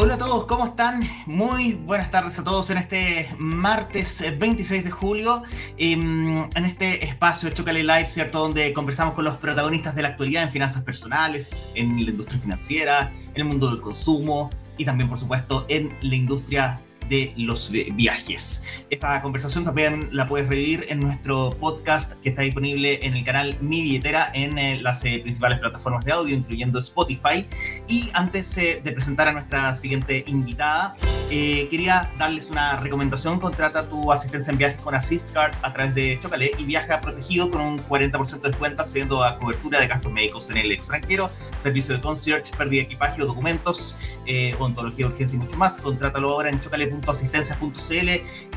Hola a todos, ¿cómo están? Muy buenas tardes a todos en este martes 26 de julio, em, en este espacio Chocale Live, ¿cierto? Donde conversamos con los protagonistas de la actualidad en finanzas personales, en la industria financiera, en el mundo del consumo y también, por supuesto, en la industria de los viajes. Esta conversación también la puedes revivir en nuestro podcast que está disponible en el canal Mi Billetera en eh, las eh, principales plataformas de audio, incluyendo Spotify. Y antes eh, de presentar a nuestra siguiente invitada, quería darles una recomendación. Contrata tu asistencia en viajes con AssistCard a través de Chocale y viaja protegido con un 40% de descuento accediendo a cobertura de gastos médicos en el extranjero, servicio de concierge, pérdida de equipaje o documentos, ontología de urgencia y mucho más. Contrátalo ahora en chocale.com asistencias.cl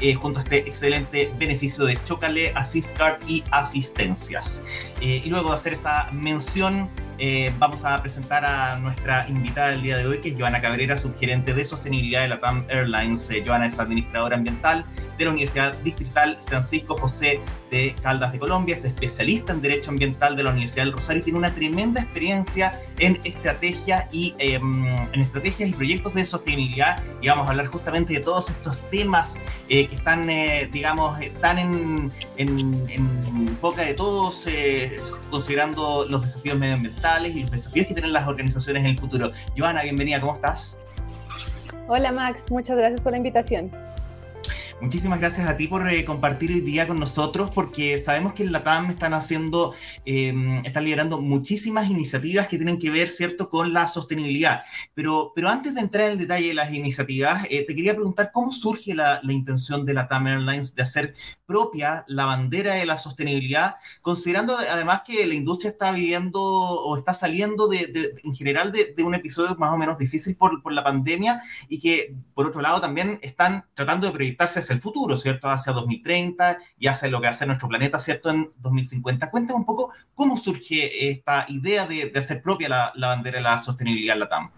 eh, junto a este excelente beneficio de Chocale, Assistcard y asistencias. Eh, y luego de hacer esa mención, eh, vamos a presentar a nuestra invitada del día de hoy, que es Joana Cabrera, subgerente de sostenibilidad de la TAM Airlines. Joana es administradora ambiental de la Universidad Distrital Francisco José de Caldas de Colombia, es especialista en Derecho Ambiental de la Universidad del Rosario y tiene una tremenda experiencia en estrategia y em, en estrategias y proyectos de sostenibilidad. Y vamos a hablar justamente de todos estos temas eh, que están, eh, digamos, están en, en, boca de todos, eh, considerando los desafíos medioambientales y los desafíos que tienen las organizaciones en el futuro. Joana, bienvenida, ¿cómo estás? Hola Max, muchas gracias por la invitación. Muchísimas gracias a ti por eh, compartir hoy día con nosotros, porque sabemos que en la TAM están haciendo, em, están liderando muchísimas iniciativas que tienen que ver, ¿cierto?, con la sostenibilidad. Pero, pero antes de entrar en el detalle de las iniciativas, eh, te quería preguntar cómo surge la, la, intención de la TAM Airlines de hacer propia la bandera de la sostenibilidad, considerando además que la industria está viviendo o está saliendo de, de en general de, de, un episodio más o menos difícil por, por la pandemia y que, por otro lado, también están tratando de proyectarse el futuro, ¿cierto? Hacia 2030 y hacia lo que hace nuestro planeta, ¿cierto? En 2050. Cuéntame un poco cómo surge esta idea de, hacer propia la, bandera de la sostenibilidad en la TAM.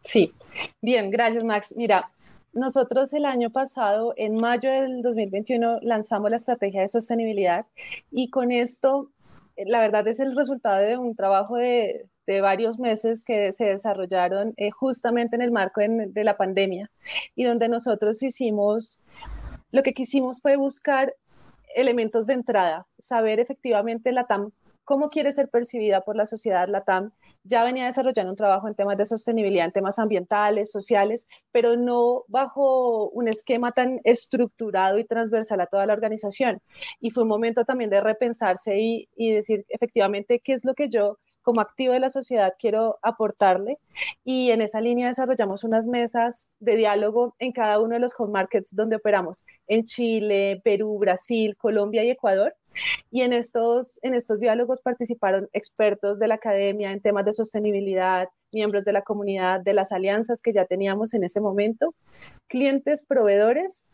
Sí, bien, gracias Max. Mira, nosotros el año pasado, en mayo del 2021, lanzamos la estrategia de sostenibilidad y con esto, la verdad es el resultado de un trabajo de, de varios meses que se desarrollaron eh, justamente en el marco de, la pandemia y donde nosotros hicimos, lo que quisimos fue buscar elementos de entrada, saber efectivamente la TAM cómo quiere ser percibida por la sociedad. La TAM ya venía desarrollando un trabajo en temas de sostenibilidad, en temas ambientales, sociales, pero no bajo un esquema tan estructurado y transversal a toda la organización. Y fue un momento también de repensarse y, y decir efectivamente qué es lo que yo como activo de la sociedad quiero aportarle y en esa línea desarrollamos unas mesas de diálogo en cada uno de los home markets donde operamos, en Chile, Perú, Brasil, Colombia y Ecuador. Y en estos, en estos diálogos participaron expertos de la academia en temas de sostenibilidad, miembros de la comunidad, de las alianzas que ya teníamos en ese momento, clientes, proveedores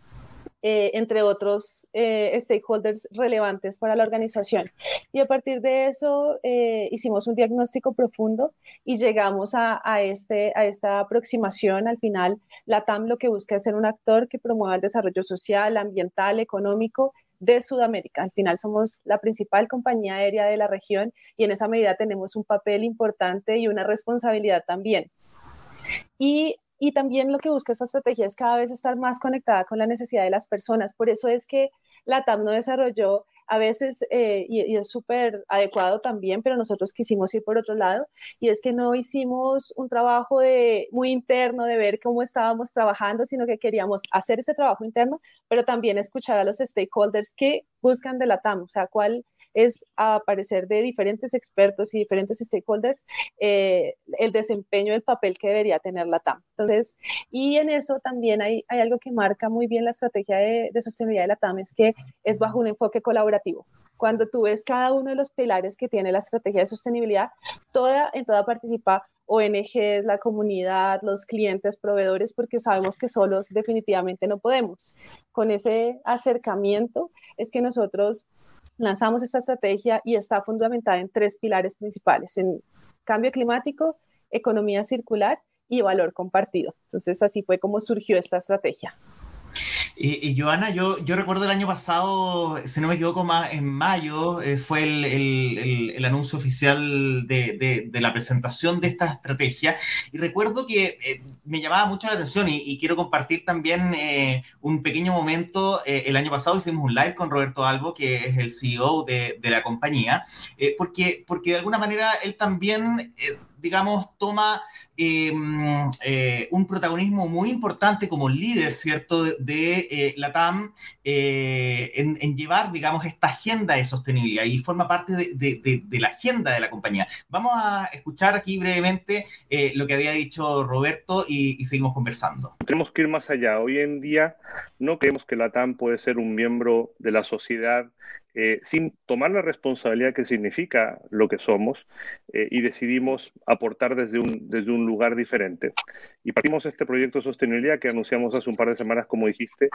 eh, entre otros eh, stakeholders relevantes para la organización. Y a partir de eso eh, hicimos un diagnóstico profundo y llegamos a, a, este, a esta aproximación. Al final, la TAM lo que busca es ser un actor que promueva el desarrollo social, ambiental, económico de Sudamérica. Al final somos la principal compañía aérea de la región y en esa medida tenemos un papel importante y una responsabilidad también. Y y también lo que busca esta estrategia es cada vez estar más conectada con la necesidad de las personas. Por eso es que la TAM no desarrolló a veces, eh, y, es súper adecuado también, pero nosotros quisimos ir por otro lado, y es que no hicimos un trabajo de, muy interno de ver cómo estábamos trabajando, sino que queríamos hacer ese trabajo interno, pero también escuchar a los stakeholders que buscan de la TAM, o sea, cuál es a parecer de diferentes expertos y diferentes stakeholders eh, el desempeño del papel que debería tener la TAM. Entonces, y en eso también hay, algo que marca muy bien la estrategia de, de sostenibilidad de la TAM, es que es bajo un enfoque colaborativo cuando tú ves cada uno de los pilares que tiene la estrategia de sostenibilidad, toda, en toda participa ONGs, la comunidad, los clientes, proveedores, porque sabemos que solos definitivamente no podemos. Con ese acercamiento es que nosotros lanzamos esta estrategia y está fundamentada en tres pilares principales, en cambio climático, economía circular y valor compartido. Entonces, así fue como surgió esta estrategia. Y, Joana, yo, yo recuerdo el año pasado, si no me equivoco, más en mayo, eh, fue el, el, el, anuncio oficial de, de, de, la presentación de esta estrategia. Y recuerdo que, eh, me llamaba mucho la atención y, quiero compartir también eh, un pequeño momento. Eh, el año pasado hicimos un live con Roberto Albo, que es el CEO de, de la compañía, porque, porque de alguna manera él también digamos, toma eh, eh, un protagonismo muy importante como líder, ¿cierto?, de, eh, la TAM en, llevar, digamos, esta agenda de sostenibilidad y forma parte de, la agenda de la compañía. Vamos a escuchar aquí brevemente lo que había dicho Roberto y, y, seguimos conversando. Tenemos que ir más allá. Hoy en día no creemos que la TAM puede ser un miembro de la sociedad eh, sin tomar la responsabilidad que significa lo que somos eh, y decidimos aportar desde un, desde un lugar diferente. Y partimos este proyecto de sostenibilidad que anunciamos hace un par de semanas, como dijiste,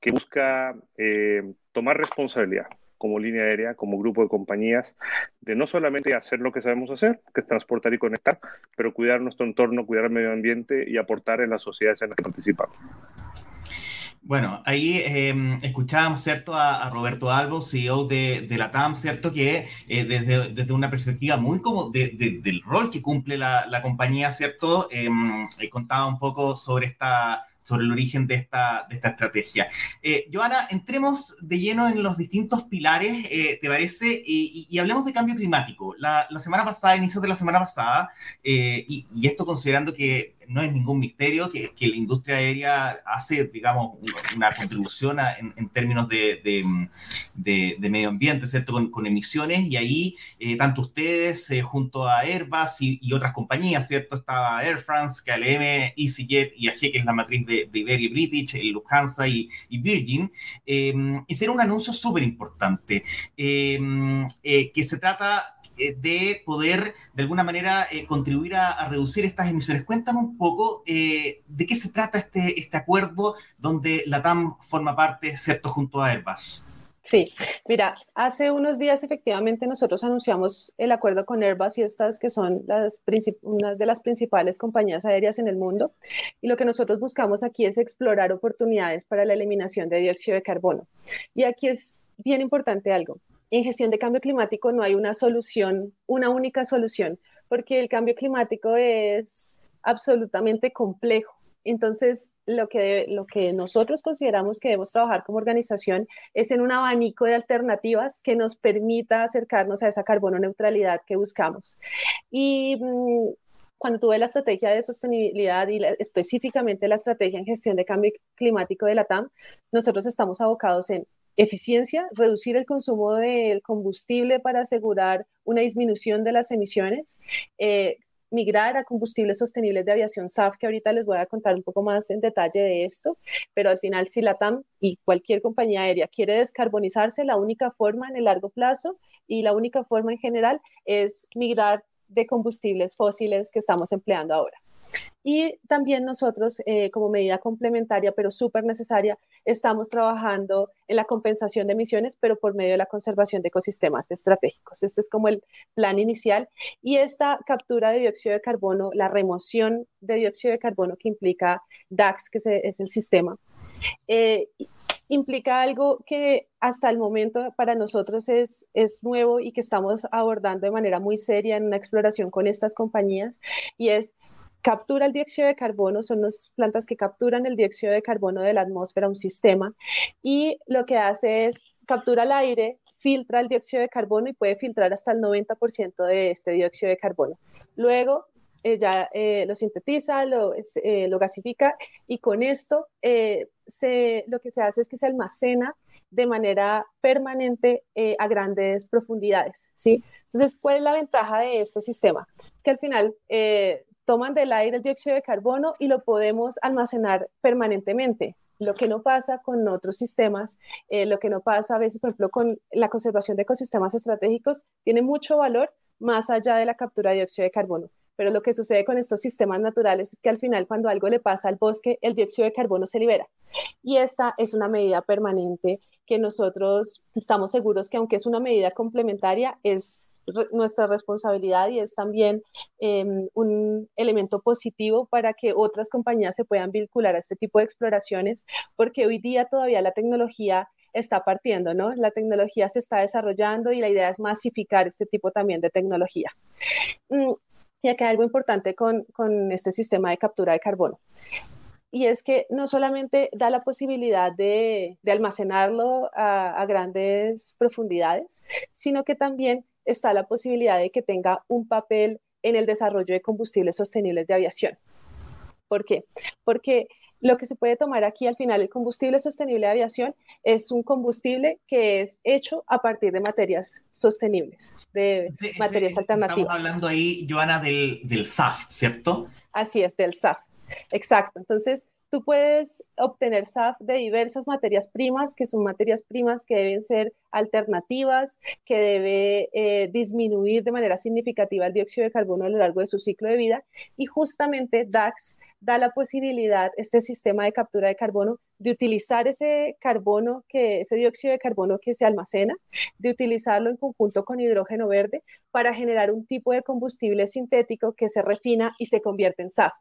que busca eh, tomar responsabilidad como línea aérea, como grupo de compañías, de no solamente hacer lo que sabemos hacer, que es transportar y conectar, pero cuidar nuestro entorno, cuidar el medio ambiente y aportar en las sociedades en las que participamos. Bueno, ahí em, escuchábamos, ¿cierto?, a, Roberto Albo, CEO de, de, la TAM, ¿cierto?, que eh, desde, desde, una perspectiva muy como del rol que cumple la, la compañía, ¿cierto?, em, eh, contaba un poco sobre esta sobre el origen de esta, de esta estrategia. Eh, Joana, entremos de lleno en los distintos pilares, eh, ¿te parece? Y, hablemos de cambio climático. La, la, semana pasada, inicios de la semana pasada, eh, y, y, esto considerando que no es ningún misterio que, que la industria aérea hace, digamos, una contribución en, términos de, de, de, medio ambiente, ¿cierto? Con, emisiones, y ahí tanto ustedes junto a Airbus y, y, otras compañías, ¿cierto? Estaba Air France, KLM, EasyJet y AG, que es la matriz de de, Iberia British, Lufthansa y, Virgin, em, y será un anuncio súper importante, em, eh, que se trata eh, de poder de alguna manera eh, contribuir a, reducir estas emisiones. Cuéntame un poco de qué se trata este, este acuerdo donde la TAM forma parte, ¿cierto?, junto a Airbus. Sí, mira, hace unos días efectivamente nosotros anunciamos el acuerdo con Airbus y estas que son las una de las principales compañías aéreas en el mundo. Y lo que nosotros buscamos aquí es explorar oportunidades para la eliminación de dióxido de carbono. Y aquí es bien importante algo. En gestión de cambio climático no hay una solución, una única solución, porque el cambio climático es absolutamente complejo entonces, lo que, nosotros consideramos que debemos trabajar como organización es en un abanico de alternativas que nos permita acercarnos a esa carbono neutralidad que buscamos. Y mm, cuando tuve la estrategia de sostenibilidad y específicamente la estrategia en gestión de cambio climático de la TAM, nosotros estamos abocados en eficiencia, reducir el consumo del combustible para asegurar una disminución de las emisiones, eh, migrar a combustibles sostenibles de aviación SAF, que ahorita les voy a contar un poco más en detalle de esto, pero al final si la TAM y cualquier compañía aérea quiere descarbonizarse, la única forma en el largo plazo y la única forma en general es migrar de combustibles fósiles que estamos empleando ahora. Y también nosotros, eh, como medida complementaria, pero súper necesaria, estamos trabajando en la compensación de emisiones, pero por medio de la conservación de ecosistemas estratégicos. Este es como el plan inicial. Y esta captura de dióxido de carbono, la remoción de dióxido de carbono que implica DAX, que es el sistema, eh, implica algo que hasta el momento para nosotros es, es nuevo y que estamos abordando de manera muy seria en una exploración con estas compañías, y es captura el dióxido de carbono, son las plantas que capturan el dióxido de carbono de la atmósfera, un sistema, y lo que hace es captura el aire, filtra el dióxido de carbono y puede filtrar hasta el 90% de este dióxido de carbono. Luego eh, ya eh, lo sintetiza, lo, eh, lo, gasifica y con esto se, lo que se hace es que se almacena de manera permanente a grandes profundidades, ¿sí? Entonces, ¿cuál es la ventaja de este sistema? Es que al final toman del aire el dióxido de carbono y lo podemos almacenar permanentemente. Lo que no pasa con otros sistemas, eh, lo que no pasa a veces, por ejemplo, con la conservación de ecosistemas estratégicos, tiene mucho valor más allá de la captura de dióxido de carbono. Pero lo que sucede con estos sistemas naturales es que al final cuando algo le pasa al bosque, el dióxido de carbono se libera. Y esta es una medida permanente que nosotros estamos seguros que aunque es una medida complementaria, es nuestra responsabilidad y es también em, un elemento positivo para que otras compañías se puedan vincular a este tipo de exploraciones, porque hoy día todavía la tecnología está partiendo, ¿no? La tecnología se está desarrollando y la idea es masificar este tipo también de tecnología. Mm, Y acá hay algo importante con, con este sistema de captura de carbono y es que no solamente da la posibilidad de, de almacenarlo a, a, grandes profundidades, sino que también está la posibilidad de que tenga un papel en el desarrollo de combustibles sostenibles de aviación. ¿Por qué? Porque lo que se puede tomar aquí al final, el combustible sostenible de aviación, es un combustible que es hecho a partir de materias sostenibles, de materias alternativas. Estamos hablando ahí, Joana, del, del SAF, ¿cierto? Así es, del SAF. Exacto. Entonces, Tú puedes obtener SAF de diversas materias primas, que son materias primas que deben ser alternativas, que debe eh, disminuir de manera significativa el dióxido de carbono a lo largo de su ciclo de vida. Y justamente DAX da la posibilidad, este sistema de captura de carbono, de utilizar ese carbono, que, ese dióxido de carbono que se almacena, de utilizarlo en conjunto con hidrógeno verde para generar un tipo de combustible sintético que se refina y se convierte en SAF.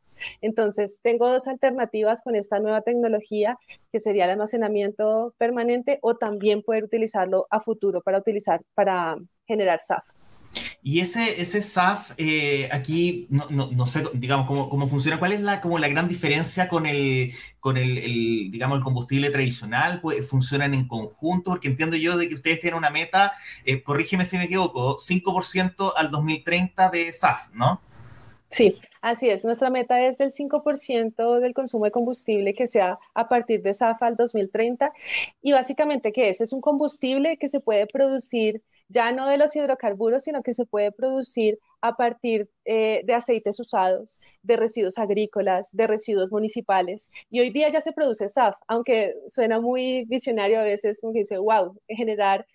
Entonces, tengo dos alternativas con esta nueva tecnología, que sería el almacenamiento permanente o también poder utilizarlo a futuro para utilizar, para generar SAF. Y ese, ese SAF, eh, aquí no, no, no, sé, digamos, cómo, cómo, funciona. ¿Cuál es la, como la gran diferencia con el, con el, el, digamos, el combustible tradicional? Pues, ¿Funcionan en conjunto? Porque entiendo yo de que ustedes tienen una meta, eh, corrígeme si me equivoco, 5% al 2030 de SAF, ¿no? Sí, así es. Nuestra meta es del 5% del consumo de combustible que sea a partir de SAF al 2030. Y básicamente, ¿qué es? Es un combustible que se puede producir ya no de los hidrocarburos, sino que se puede producir a partir eh, de aceites usados, de residuos agrícolas, de residuos municipales. Y hoy día ya se produce SAF, aunque suena muy visionario a veces, como que dice, wow, generar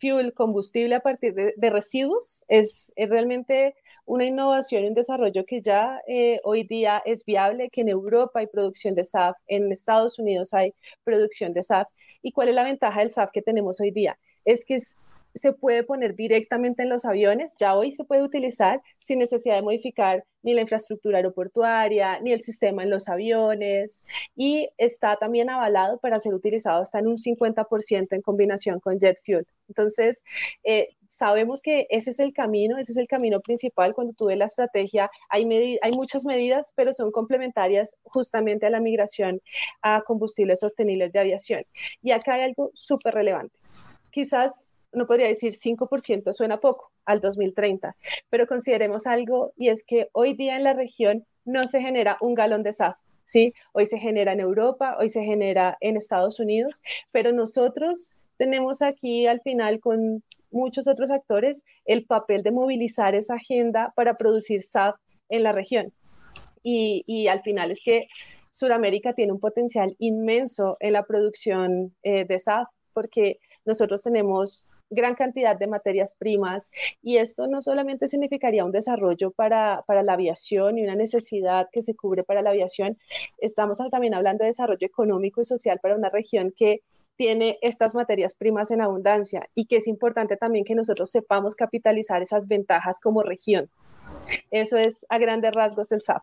fuel, combustible a partir de, de residuos, es, es, realmente una innovación y un desarrollo que ya eh, hoy día es viable, que en Europa hay producción de SAF, en Estados Unidos hay producción de SAF. ¿Y cuál es la ventaja del SAF que tenemos hoy día? Es que es, se puede poner directamente en los aviones, ya hoy se puede utilizar sin necesidad de modificar ni la infraestructura aeroportuaria, ni el sistema en los aviones, y está también avalado para ser utilizado hasta en un 50% en combinación con jet fuel. Entonces, eh, sabemos que ese es el camino, ese es el camino principal. Cuando tú ves la estrategia, hay, hay muchas medidas, pero son complementarias justamente a la migración a combustibles sostenibles de aviación. Y acá hay algo súper relevante. Quizás no podría decir 5%, suena poco al 2030, pero consideremos algo y es que hoy día en la región no se genera un galón de SAF. ¿sí? Hoy se genera en Europa, hoy se genera en Estados Unidos, pero nosotros tenemos aquí al final con muchos otros actores el papel de movilizar esa agenda para producir SAF en la región. Y, y al final es que Sudamérica tiene un potencial inmenso en la producción eh, de SAF porque nosotros tenemos gran cantidad de materias primas y esto no solamente significaría un desarrollo para, para, la aviación y una necesidad que se cubre para la aviación, estamos también hablando de desarrollo económico y social para una región que tiene estas materias primas en abundancia y que es importante también que nosotros sepamos capitalizar esas ventajas como región. Eso es a grandes rasgos el SAP.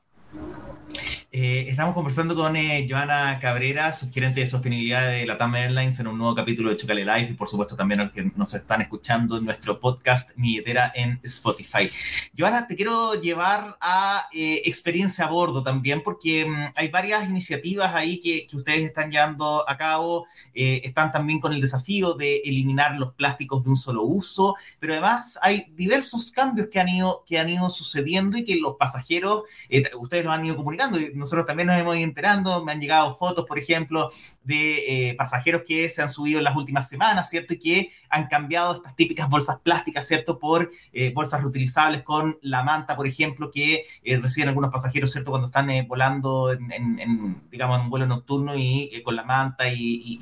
Eh, estamos conversando con eh, Joana Cabrera, subgerente de sostenibilidad de la TAM Airlines, en un nuevo capítulo de Chocale Live y por supuesto también a los que nos están escuchando en nuestro podcast Milletera en Spotify. Joana, te quiero llevar a eh, experiencia a bordo también porque um, hay varias iniciativas ahí que, ustedes están llevando a cabo. Eh, están también con el desafío de eliminar los plásticos de un solo uso, pero además hay diversos cambios que han ido, que han ido sucediendo y que los pasajeros, ustedes los han ido comunicando nosotros también nos hemos ido enterando, me han llegado fotos, por ejemplo, de eh, pasajeros que se han subido en las últimas semanas, ¿cierto? Y que han cambiado estas típicas bolsas plásticas, ¿cierto? Por eh, bolsas reutilizables con la manta, por ejemplo, que eh, reciben algunos pasajeros, ¿cierto? Cuando están volando, en, digamos, un vuelo nocturno y con la manta y,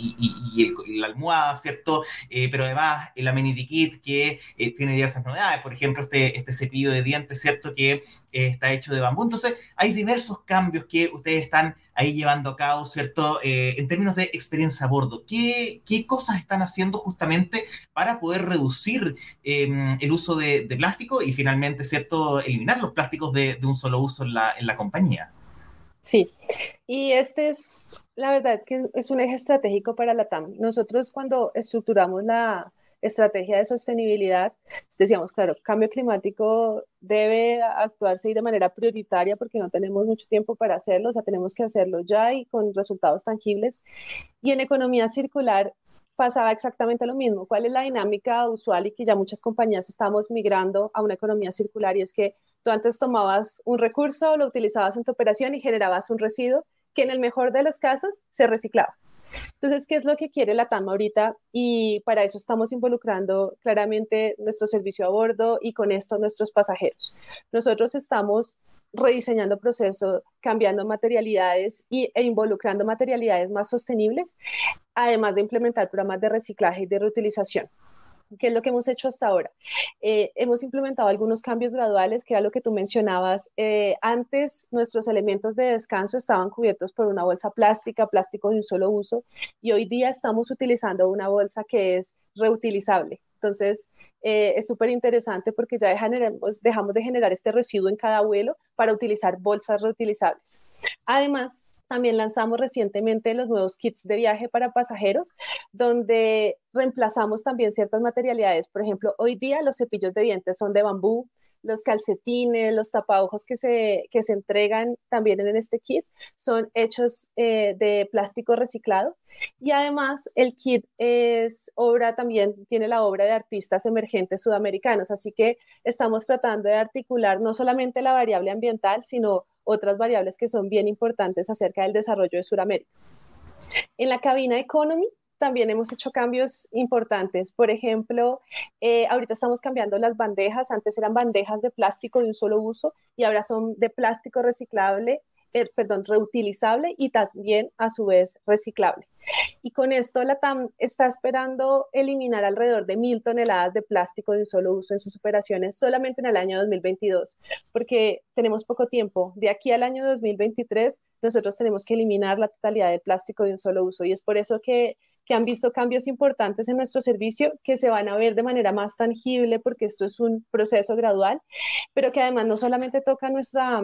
el, la almohada, ¿cierto? Pero además el amenity kit que tiene diversas novedades, por ejemplo, este, este cepillo de dientes, ¿cierto? Que está hecho de bambú. Entonces, hay diversos cambios que ustedes están ahí llevando a cabo, ¿cierto? Eh, en términos de experiencia a bordo, ¿qué, qué cosas están haciendo justamente para poder reducir eh, el uso de, de, plástico y finalmente, ¿cierto?, eliminar los plásticos de, de un solo uso en la, en la compañía. Sí, y este es, la verdad, que es un eje estratégico para la TAM. Nosotros cuando estructuramos la, estrategia de sostenibilidad, decíamos, claro, cambio climático debe actuarse de manera prioritaria porque no tenemos mucho tiempo para hacerlo, o sea, tenemos que hacerlo ya y con resultados tangibles. Y en economía circular pasaba exactamente lo mismo. ¿Cuál es la dinámica usual y que ya muchas compañías estamos migrando a una economía circular? Y es que tú antes tomabas un recurso, lo utilizabas en tu operación y generabas un residuo que en el mejor de los casos se reciclaba. Entonces, ¿qué es lo que quiere la TAM ahorita? Y para eso estamos involucrando claramente nuestro servicio a bordo y con esto nuestros pasajeros. Nosotros estamos rediseñando procesos, cambiando materialidades y, e involucrando materialidades más sostenibles, además de implementar programas de reciclaje y de reutilización. ¿Qué es lo que hemos hecho hasta ahora? Eh, hemos implementado algunos cambios graduales, que era lo que tú mencionabas. Eh, antes nuestros elementos de descanso estaban cubiertos por una bolsa plástica, plástico de un solo uso, y hoy día estamos utilizando una bolsa que es reutilizable. Entonces, eh, es súper interesante porque ya dejamos de generar este residuo en cada vuelo para utilizar bolsas reutilizables. Además, también lanzamos recientemente los nuevos kits de viaje para pasajeros, donde reemplazamos también ciertas materialidades. Por ejemplo, hoy día los cepillos de dientes son de bambú, los calcetines, los tapaojos que se, que se entregan también en este kit son hechos eh, de plástico reciclado y además el kit es obra también, tiene la obra de artistas emergentes sudamericanos, así que estamos tratando de articular no solamente la variable ambiental, sino otras variables que son bien importantes acerca del desarrollo de Sudamérica. En la cabina Economy también hemos hecho cambios importantes. Por ejemplo, eh, ahorita estamos cambiando las bandejas. Antes eran bandejas de plástico de un solo uso y ahora son de plástico reciclable eh, perdón, reutilizable y también a su vez reciclable. Y con esto la TAM está esperando eliminar alrededor de mil toneladas de plástico de un solo uso en sus operaciones solamente en el año 2022, porque tenemos poco tiempo. De aquí al año 2023, nosotros tenemos que eliminar la totalidad de plástico de un solo uso y es por eso que que han visto cambios importantes en nuestro servicio que se van a ver de manera más tangible porque esto es un proceso gradual, pero que además no solamente toca nuestra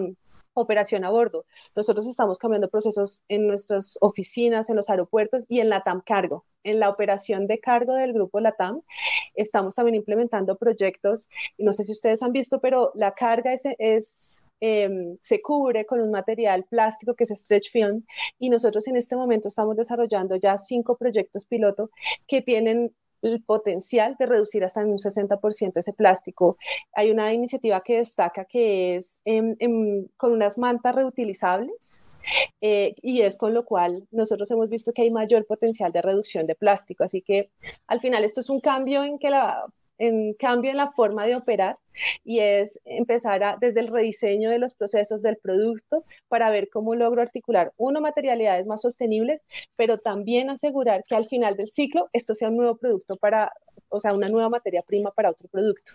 operación a bordo. Nosotros estamos cambiando procesos en nuestras oficinas, en los aeropuertos y en la TAM Cargo. En la operación de cargo del grupo LATAM estamos también implementando proyectos, no sé si ustedes han visto, pero la carga es, em, se cubre con un material plástico que es stretch film y nosotros en este momento estamos desarrollando ya cinco proyectos piloto que tienen el potencial de reducir hasta en un 60% ese plástico. Hay una iniciativa que destaca que es con unas mantas reutilizables. Eh, y es con lo cual nosotros hemos visto que hay mayor potencial de reducción de plástico. Así que al final esto es un cambio en que la en cambio en la forma de operar y es empezar a, desde el rediseño de los procesos del producto para ver cómo logro articular, uno, materialidades más sostenibles, pero también asegurar que al final del ciclo esto sea un nuevo producto para, o sea, una nueva materia prima para otro producto.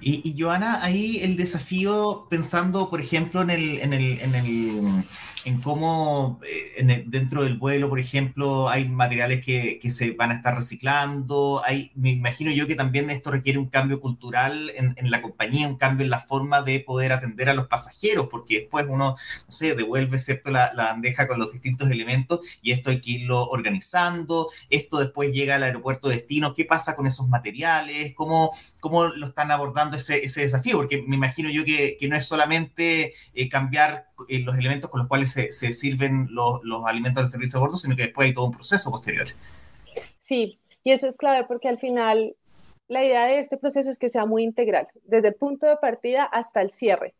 Y, y Joana, ahí el desafío, pensando, por ejemplo, en el, en el, en el en cómo eh, dentro del vuelo, por ejemplo, hay materiales que, se van a estar reciclando. Hay, me imagino yo que también esto requiere un cambio cultural en, la compañía, un cambio en la forma de poder atender a los pasajeros, porque después uno, no sé, devuelve ¿cierto? La, bandeja con los distintos elementos y esto hay que irlo organizando. Esto después llega al aeropuerto de destino. ¿Qué pasa con esos materiales? ¿Cómo, cómo lo están abordando ese, ese desafío? Porque me imagino yo que, que no es solamente eh, cambiar eh, los elementos con los cuales se, se sirven los, los, alimentos del servicio de bordo, sino que después hay todo un proceso posterior. Sí, y eso es clave porque al final la idea de este proceso es que sea muy integral, desde el punto de partida hasta el cierre.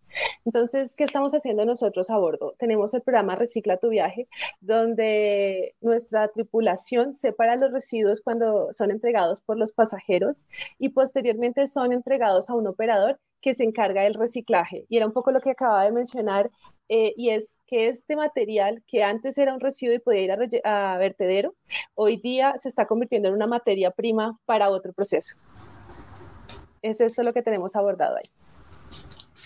Entonces, ¿qué estamos haciendo nosotros a bordo? Tenemos el programa Recicla tu viaje, donde nuestra tripulación separa los residuos cuando son entregados por los pasajeros y posteriormente son entregados a un operador que se encarga del reciclaje. Y era un poco lo que acababa de mencionar eh, y es que este material que antes era un residuo y podía ir a, a, vertedero, hoy día se está convirtiendo en una materia prima para otro proceso. Es esto lo que tenemos abordado ahí.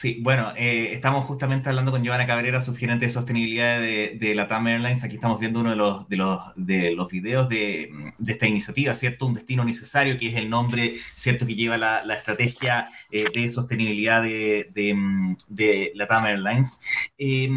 Sí, bueno, eh, estamos justamente hablando con Giovanna Cabrera, subgerente de sostenibilidad de, la TAM Airlines. Aquí estamos viendo uno de los, de los, de los videos de, de, esta iniciativa, ¿cierto? Un destino necesario, que es el nombre, ¿cierto? Que lleva la, la estrategia eh, de sostenibilidad de, de, la TAM Airlines. Eh,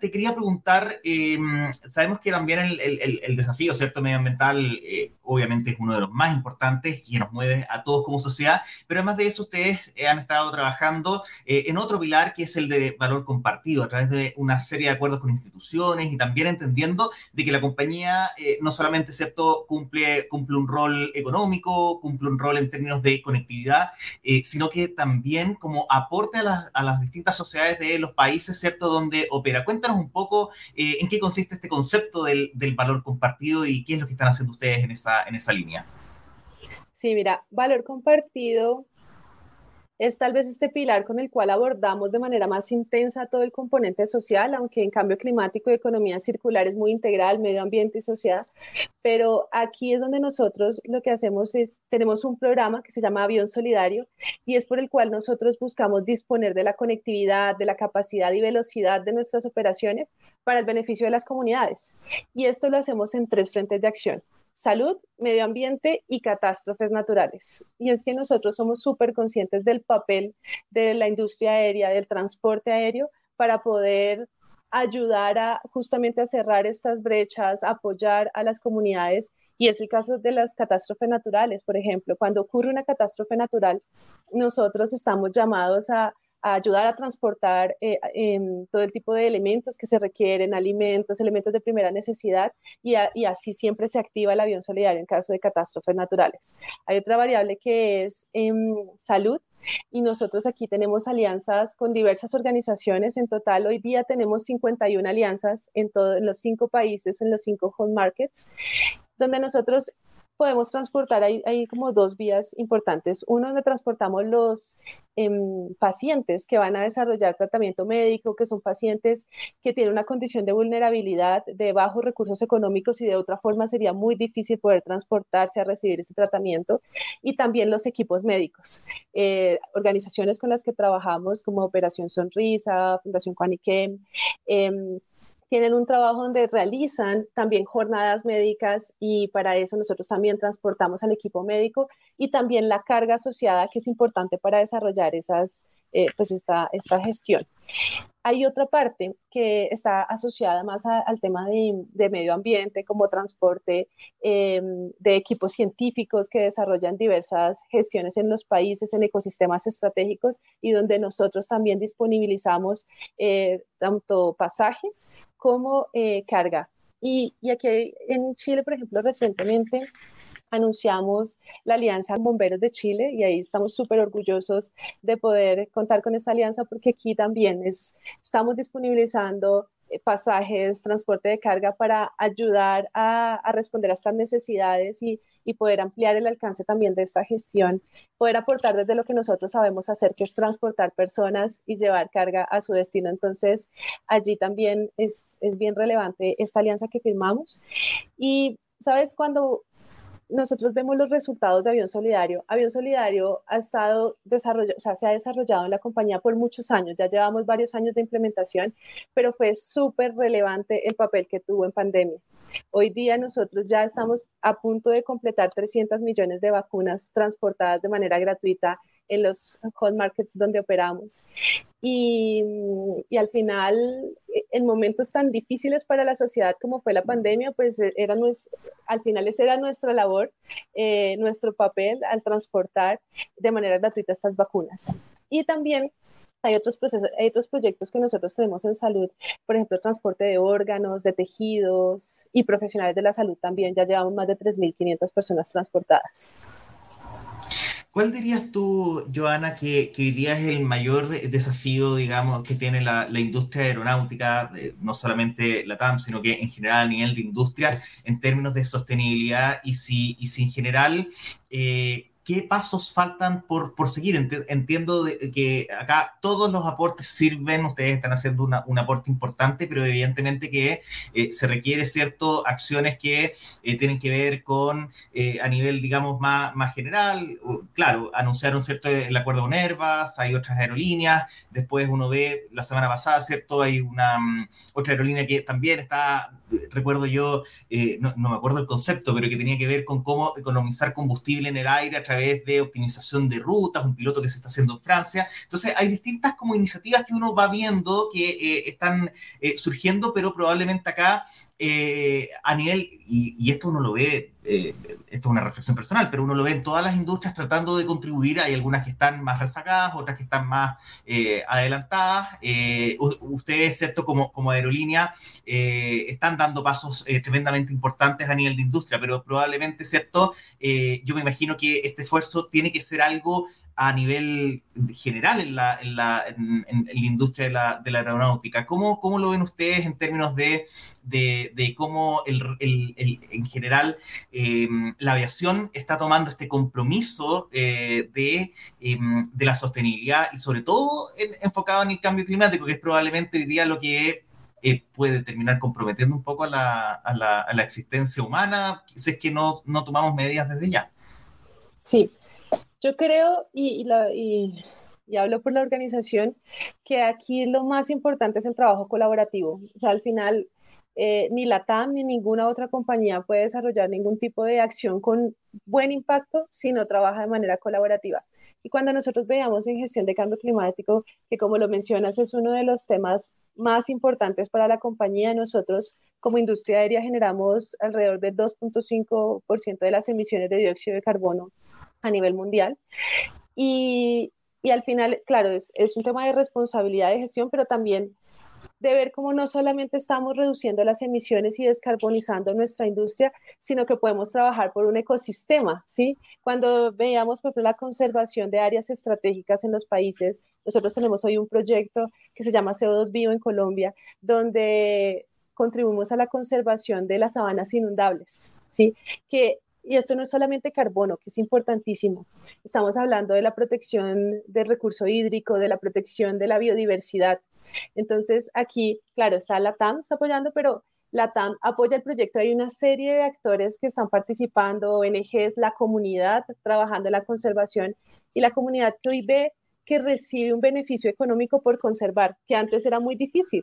te quería preguntar, eh, sabemos que también el, el, el desafío, ¿cierto? Medioambiental, obviamente es uno de los más importantes y nos mueve a todos como sociedad, pero además de eso, ustedes han estado trabajando eh, en otro pilar que es el de valor compartido, a través de una serie de acuerdos con instituciones y también entendiendo de que la compañía eh, no solamente ¿cierto? Cumple, cumple un rol económico, cumple un rol en términos de conectividad, eh, sino que también como aporte a las, a las, distintas sociedades de los países ¿cierto? donde opera. Cuéntanos un poco en qué consiste este concepto del, del valor compartido y qué es lo que están haciendo ustedes en esa, en esa línea. Sí, mira, valor compartido es tal vez este pilar con el cual abordamos de manera más intensa todo el componente social, aunque en cambio climático y economía circular es muy integral, medio ambiente y sociedad. Pero aquí es donde nosotros lo que hacemos es, tenemos un programa que se llama Avión Solidario y es por el cual nosotros buscamos disponer de la conectividad, de la capacidad y velocidad de nuestras operaciones para el beneficio de las comunidades. Y esto lo hacemos en tres frentes de acción salud, medio ambiente y catástrofes naturales. Y es que nosotros somos súper conscientes del papel de la industria aérea, del transporte aéreo, para poder ayudar a justamente a cerrar estas brechas, apoyar a las comunidades. Y es el caso de las catástrofes naturales, por ejemplo. Cuando ocurre una catástrofe natural, nosotros estamos llamados a ayudar a transportar eh, todo el tipo de elementos que se requieren, alimentos, elementos de primera necesidad, y, así siempre se activa el avión solidario en caso de catástrofes naturales. Hay otra variable que es em, salud. Y nosotros aquí tenemos alianzas con diversas organizaciones. En total, hoy día tenemos 51 alianzas en todos los cinco países, en los cinco home markets, donde nosotros podemos transportar, hay, hay, como dos vías importantes. Uno donde transportamos los em, pacientes que van a desarrollar tratamiento médico, que son pacientes que tienen una condición de vulnerabilidad, de bajos recursos económicos y de otra forma sería muy difícil poder transportarse a recibir ese tratamiento. Y también los equipos médicos. Eh, organizaciones con las que trabajamos como Operación Sonrisa, Fundación Juaniquem, eh, tienen un trabajo donde realizan también jornadas médicas y para eso nosotros también transportamos al equipo médico y también la carga asociada que es importante para desarrollar esas, eh, pues esta, esta gestión. Hay otra parte que está asociada más al tema de, medio ambiente, como transporte eh, de equipos científicos que desarrollan diversas gestiones en los países, en ecosistemas estratégicos y donde nosotros también disponibilizamos eh, tanto pasajes como eh, carga. Y, y aquí en Chile, por ejemplo, recientemente anunciamos la alianza Bomberos de Chile y ahí estamos súper orgullosos de poder contar con esta alianza porque aquí también es, estamos disponibilizando pasajes, transporte de carga para ayudar a, a responder a estas necesidades y, y, poder ampliar el alcance también de esta gestión, poder aportar desde lo que nosotros sabemos hacer, que es transportar personas y llevar carga a su destino. Entonces, allí también es, es bien relevante esta alianza que firmamos. Y, ¿sabes? Cuando nosotros vemos los resultados de Avión Solidario. Avión Solidario ha estado desarrollado, se ha desarrollado en la compañía por muchos años, ya llevamos varios años de implementación, pero fue súper relevante el papel que tuvo en pandemia. Hoy día nosotros ya estamos a punto de completar 300 millones de vacunas transportadas de manera gratuita en los hot markets donde operamos. Y, y, al final, en momentos tan difíciles para la sociedad como fue la pandemia, pues eh, era al final esa era nuestra labor, eh, nuestro papel al transportar de manera gratuita estas vacunas. Y también hay otros procesos, hay otros proyectos que nosotros tenemos en salud, por ejemplo, transporte de órganos, de tejidos y profesionales de la salud también. Ya llevamos más de 3.500 personas transportadas. ¿Cuál dirías tú, Joana, que, hoy día es el mayor desafío, digamos, que tiene la, industria aeronáutica, eh, no solamente la TAM, sino que en general a nivel de industria, en términos de sostenibilidad y si, y si en general eh, ¿qué pasos faltan por, por seguir? Entiendo que acá todos los aportes sirven, ustedes están haciendo un aporte importante, pero evidentemente que eh, se requiere acciones que eh, tienen que ver con, eh, a nivel, digamos, más, más general. Claro, anunciaron, ¿cierto?, el acuerdo con Airbus, hay otras aerolíneas, después uno ve, la semana pasada, ¿cierto?, hay una mm, otra aerolínea que también está, recuerdo yo, no, no, me acuerdo el concepto, pero que tenía que ver con cómo economizar combustible en el aire a través través de optimización de rutas, un piloto que se está haciendo en Francia. Entonces, hay distintas como iniciativas que uno va viendo que eh, están eh, surgiendo, pero probablemente acá eh, a nivel, y, esto uno lo ve, esto es una reflexión personal, pero uno lo ve en todas las industrias tratando de contribuir, hay algunas que están más rezagadas, otras que están más adelantadas. ustedes, ¿cierto? Como, como aerolínea, están dando pasos tremendamente importantes a nivel de industria, pero probablemente, ¿cierto? yo me imagino que este esfuerzo tiene que ser algo a nivel general en la, en la, en, la industria de la, de la aeronáutica. ¿Cómo, ¿Cómo, lo ven ustedes en términos de, de, cómo el, el, en general eh, la aviación está tomando este compromiso eh, de, eh, de, la sostenibilidad y sobre todo enfocado en el cambio climático, que es probablemente hoy día lo que puede terminar comprometiendo un poco a la, a la, a la existencia humana, si es que no, no tomamos medidas desde ya? Sí, yo creo, y, hablo por la organización, que aquí lo más importante es el trabajo colaborativo. O sea, al final, eh, ni la TAM ni ninguna otra compañía puede desarrollar ningún tipo de acción con buen impacto si no trabaja de manera colaborativa. Y cuando nosotros veamos en gestión de cambio climático, que como lo mencionas es uno de los temas más importantes para la compañía, nosotros como industria aérea generamos alrededor del 2.5% de las emisiones de dióxido de carbono a nivel mundial. Y, y al final, claro, es, es, un tema de responsabilidad de gestión, pero también de ver cómo no solamente estamos reduciendo las emisiones y descarbonizando nuestra industria, sino que podemos trabajar por un ecosistema, ¿sí? Cuando veamos, por ejemplo, la conservación de áreas estratégicas en los países, nosotros tenemos hoy un proyecto que se llama CO2 Vivo en Colombia, donde contribuimos a la conservación de las sabanas inundables, ¿sí? Que y esto no es solamente carbono, que es importantísimo. Estamos hablando de la protección del recurso hídrico, de la protección de la biodiversidad. Entonces, aquí, claro, está la TAM está apoyando, pero la TAM apoya el proyecto. Hay una serie de actores que están participando, ONGs, la comunidad trabajando en la conservación y la comunidad que hoy ve que recibe un beneficio económico por conservar, que antes era muy difícil.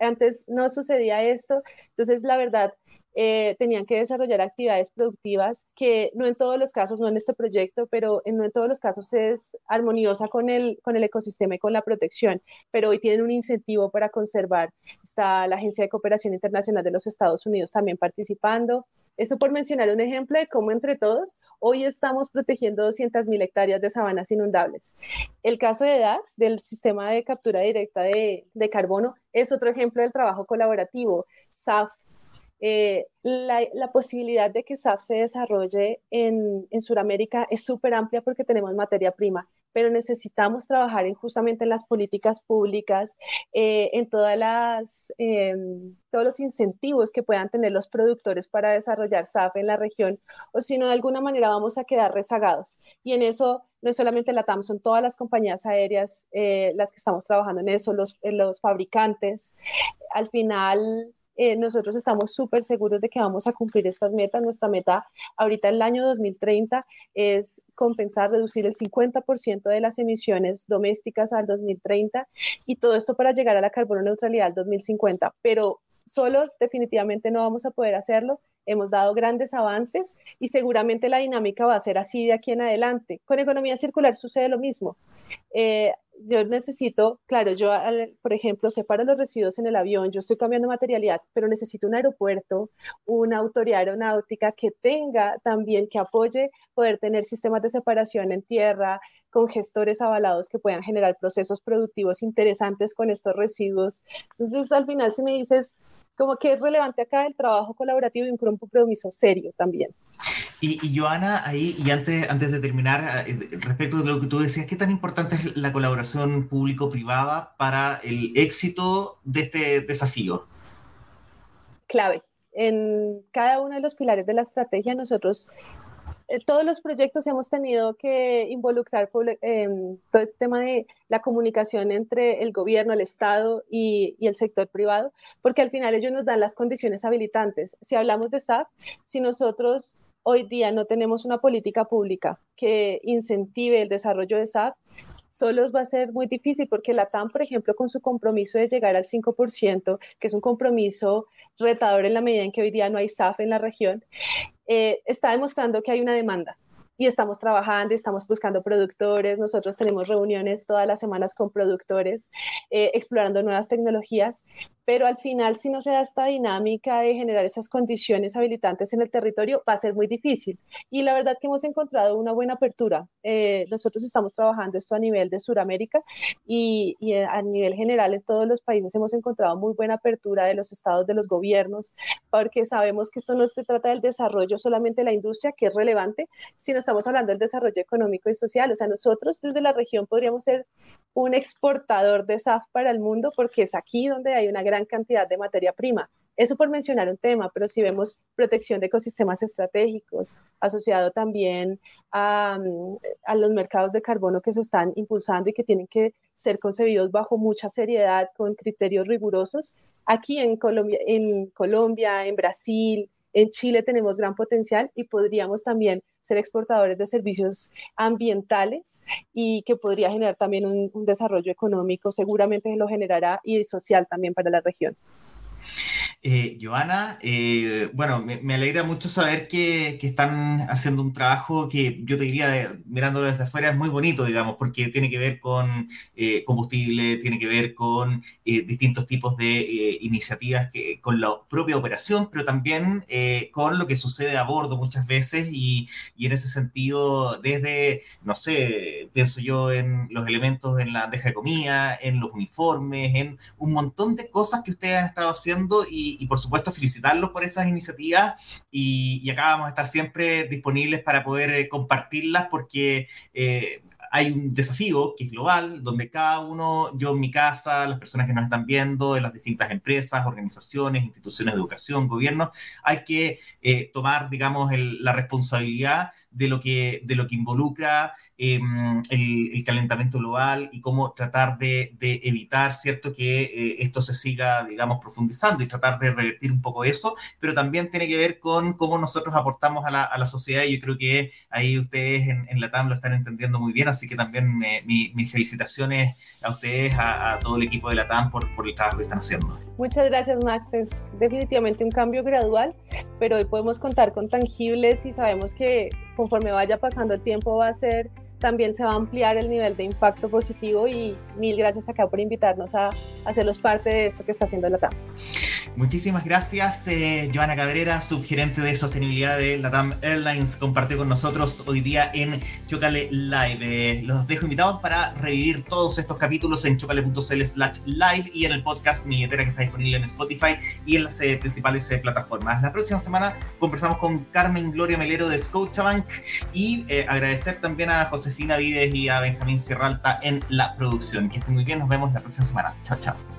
Antes no sucedía esto. Entonces, la verdad, eh, tenían que desarrollar actividades productivas que no en todos los casos, no en este proyecto, pero en, no en todos los casos es armoniosa con el, con el ecosistema y con la protección, pero hoy tienen un incentivo para conservar. Está la Agencia de Cooperación Internacional de los Estados Unidos también participando. Eso por mencionar un ejemplo de cómo entre todos hoy estamos protegiendo 200.000 hectáreas de sabanas inundables. El caso de DAX, del sistema de captura directa de, de carbono, es otro ejemplo del trabajo colaborativo. SAF eh, la, posibilidad de que SAP se desarrolle en, en Sudamérica es súper amplia porque tenemos materia prima, pero necesitamos trabajar en, justamente en las políticas públicas, eh, en todas las, em, todos los incentivos que puedan tener los productores para desarrollar SAP en la región, o si no, de alguna manera vamos a quedar rezagados. Y en eso no es solamente la TAM, son todas las compañías aéreas eh, las que estamos trabajando en eso, los fabricantes. Al final, eh, nosotros estamos súper seguros de que vamos a cumplir estas metas. Nuestra meta ahorita el año 2030 es compensar, reducir el 50% de las emisiones domésticas al 2030 y todo esto para llegar a la carbono neutralidad al 2050. Pero solos definitivamente no vamos a poder hacerlo. Hemos dado grandes avances y seguramente la dinámica va a ser así de aquí en adelante. Con economía circular sucede lo mismo. Eh, yo necesito, claro, yo, por ejemplo, separo los residuos en el avión, yo estoy cambiando materialidad, pero necesito un aeropuerto, una autoridad aeronáutica que tenga también, que apoye poder tener sistemas de separación en tierra, con gestores avalados que puedan generar procesos productivos interesantes con estos residuos. Entonces, al final, si me dices, como que es relevante acá el trabajo colaborativo y un compromiso serio también. Y, Joana, ahí, y antes, antes de terminar, eh, respecto de lo que tú decías, ¿qué tan importante es la colaboración público-privada para el éxito de este desafío? Clave. En cada uno de los pilares de la estrategia nosotros todos los proyectos hemos tenido que involucrar em, todo este tema de la comunicación entre el gobierno, el Estado y, y, el sector privado, porque al final ellos nos dan las condiciones habilitantes. Si hablamos de SAP, si nosotros hoy día no tenemos una política pública que incentive el desarrollo de SAP, solo va a ser muy difícil porque la TAM, por ejemplo, con su compromiso de llegar al 5%, que es un compromiso retador en la medida en que hoy día no hay SAF en la región, eh, está demostrando que hay una demanda y estamos trabajando, estamos buscando productores, nosotros tenemos reuniones todas las semanas con productores, eh, explorando nuevas tecnologías, pero al final si no se da esta dinámica de generar esas condiciones habilitantes en el territorio, va a ser muy difícil. Y la verdad que hemos encontrado una buena apertura. Eh, nosotros estamos trabajando esto a nivel de Sudamérica y, y, a nivel general en todos los países hemos encontrado muy buena apertura de los estados, de los gobiernos, porque sabemos que esto no se trata del desarrollo solamente de la industria, que es relevante, sino estamos hablando del desarrollo económico y social. O sea, nosotros desde la región podríamos ser un exportador de SAF para el mundo porque es aquí donde hay una gran cantidad de materia prima. Eso por mencionar un tema, pero si vemos protección de ecosistemas estratégicos, asociado también a, a, los mercados de carbono que se están impulsando y que tienen que ser concebidos bajo mucha seriedad, con criterios rigurosos. Aquí en Colombia, en, Colombia, en Brasil, en Chile tenemos gran potencial y podríamos también ser exportadores de servicios ambientales y que podría generar también un, desarrollo económico, seguramente lo generará y social también para la región. Eh, Joana, eh, bueno, me, alegra mucho saber que, están haciendo un trabajo que yo te diría, mirándolo desde afuera, es muy bonito, digamos, porque tiene que ver con eh, combustible, tiene que ver con distintos tipos de iniciativas, que, con la propia operación, pero también con lo que sucede a bordo muchas veces y, y, en ese sentido, desde, no sé, pienso yo en los elementos en la deja de comida, en los uniformes, en un montón de cosas que ustedes han estado haciendo y y, por supuesto felicitarlos por esas iniciativas y, acá vamos a estar siempre disponibles para poder eh, compartirlas porque eh, hay un desafío que es global, donde cada uno, yo en mi casa, las personas que nos están viendo, en las distintas empresas, organizaciones, instituciones de educación, gobiernos, hay que eh, tomar, digamos, la responsabilidad de lo que, de lo que involucra em, el, calentamiento global y cómo tratar de, evitar, ¿cierto?, que eh, esto se siga, digamos, profundizando y tratar de revertir un poco eso, pero también tiene que ver con cómo nosotros aportamos a la, a la sociedad y yo creo que ahí ustedes en, la TAM lo están entendiendo muy bien, así que también mis felicitaciones a ustedes, a, todo el equipo de la TAM por, por el trabajo que están haciendo. Muchas gracias, Max. Es definitivamente un cambio gradual, pero hoy podemos contar con tangibles y sabemos que conforme vaya pasando el tiempo va a ser también se va a ampliar el nivel de impacto positivo y mil gracias acá por invitarnos a, hacerlos parte de esto que está haciendo la TAM. Muchísimas gracias, eh, Joana Cabrera, subgerente de sostenibilidad de LATAM Airlines, compartió con nosotros hoy día en Chocale Live. Eh, los dejo invitados para revivir todos estos capítulos en chocale.cl slash live y en el podcast Mi que está disponible en Spotify y en las eh, principales plataformas. La próxima semana conversamos con Carmen Gloria Melero de Scotiabank y agradecer también a Josefina Vives y a Benjamín Sierralta en la producción. Que estén muy bien, nos vemos la próxima semana. Chao, chao.